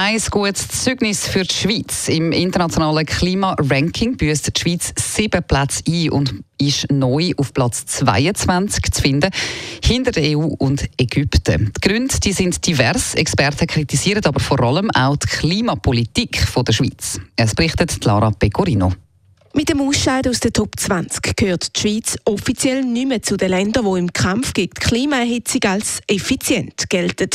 Kein gutes Zeugnis für die Schweiz. Im internationalen Klimaranking büßt die Schweiz sieben Plätze ein und ist neu auf Platz 22 zu finden, hinter der EU und Ägypten. Die Gründe die sind divers. Experten kritisieren aber vor allem auch die Klimapolitik der Schweiz. Es berichtet Lara Pecorino. Mit dem Ausscheiden aus der Top 20 gehört die Schweiz offiziell nicht mehr zu den Ländern, die im Kampf gegen die Klimaerhitzung als effizient gelten.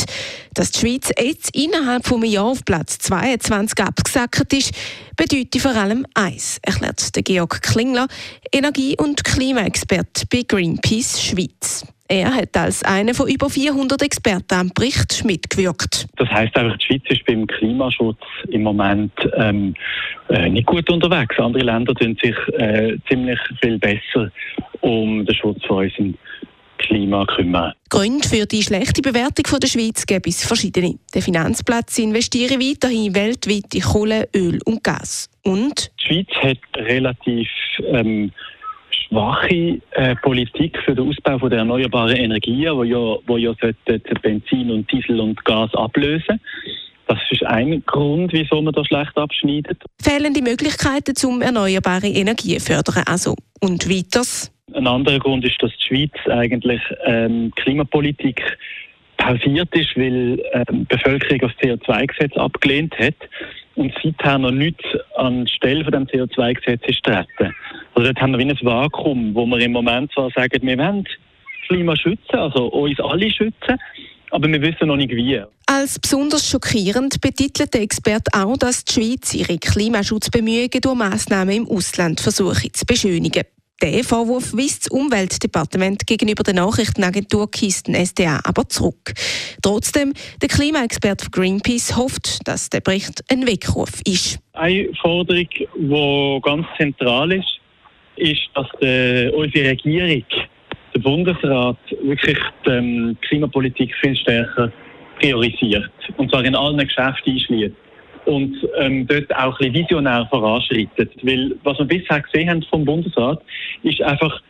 Dass die Schweiz jetzt innerhalb von einem Jahr auf Platz 22 abgesackt ist, bedeutet vor allem eins, erklärt Georg Klingler, Energie- und Klimaexperte bei Greenpeace Schweiz. Er hat als einer von über 400 Experten am Bericht mitgewirkt. Das heißt einfach, die Schweiz ist beim Klimaschutz im Moment ähm, äh, nicht gut unterwegs. Andere Länder tun sich äh, ziemlich viel besser um den Schutz von unserem Klima kümmern. Gründe für die schlechte Bewertung von der Schweiz gibt es verschiedene. Der Finanzplatz investiert weiterhin weltweit in Kohle, Öl und Gas. Und? Die Schweiz hat relativ ähm, schwache äh, Politik für den Ausbau von der erneuerbaren Energien, wo ja, wo ja Benzin und Diesel und Gas ablösen. Das ist ein Grund, wieso man da schlecht abschneidet. Fehlende Möglichkeiten zum erneuerbare Energien fördern also. Und weiters? Ein anderer Grund ist, dass die Schweiz eigentlich ähm, Klimapolitik pausiert ist, weil ähm, die Bevölkerung das CO2-Gesetz abgelehnt hat und seither noch nichts anstelle von dem CO2-Gesetz ist treten. Also dort haben wir wie ein Vakuum, wo wir im Moment zwar sagen, wir wollen das Klima schützen, also uns alle schützen, aber wir wissen noch nicht wie. Als besonders schockierend betitelt der Experte auch, dass die Schweiz ihre Klimaschutzbemühungen durch Massnahmen im Ausland versuche zu beschönigen. Der Vorwurf weist das Umweltdepartement gegenüber der Nachrichtenagentur Kisten SDA aber zurück. Trotzdem, der Klimaexperte von Greenpeace hofft, dass der Bericht ein Weckruf ist. Eine Forderung, die ganz zentral ist, ist, dass die, unsere Regierung, der Bundesrat, wirklich die ähm, Klimapolitik viel stärker priorisiert. Und zwar in allen Geschäften einschließt und ähm, dort auch ein bisschen visionär voranschreitet. Weil was wir bisher gesehen haben vom Bundesrat, ist einfach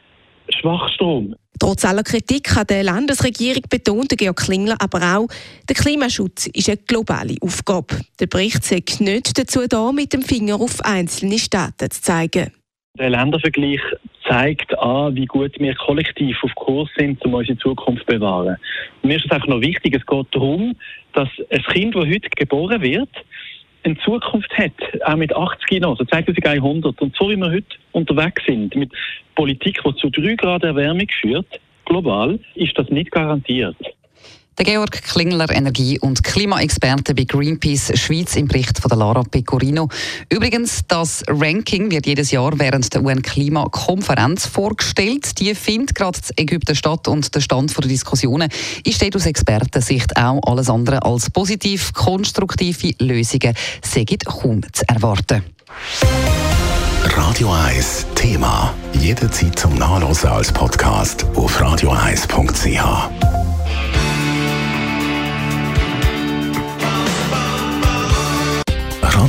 Schwachstrom. Trotz aller Kritik an der Landesregierung betont Georg Klingler aber auch, der Klimaschutz ist eine globale Aufgabe. Der Bericht sagt nicht dazu da, mit dem Finger auf einzelne Staaten zu zeigen. Der Ländervergleich zeigt an, wie gut wir kollektiv auf Kurs sind, um unsere Zukunft zu bewahren. Und mir ist es einfach noch wichtig, es geht darum, dass ein Kind, das heute geboren wird, eine Zukunft hat, auch mit 80 noch, also 2100. Und so wie wir heute unterwegs sind, mit Politik, die zu 3 Grad Erwärmung führt, global, ist das nicht garantiert. Der Georg Klingler, Energie- und Klimaexperte bei Greenpeace Schweiz im Bericht von der Lara Pecorino. Übrigens, das Ranking wird jedes Jahr während der UN-Klimakonferenz vorgestellt. Die findet gerade in Ägypten statt und der Stand der Diskussionen ist aus Expertensicht auch alles andere als positiv. Konstruktive Lösungen sind kaum zu erwarten. Radio 1 Thema. Jederzeit zum Nachlesen als Podcast auf radio1.ch.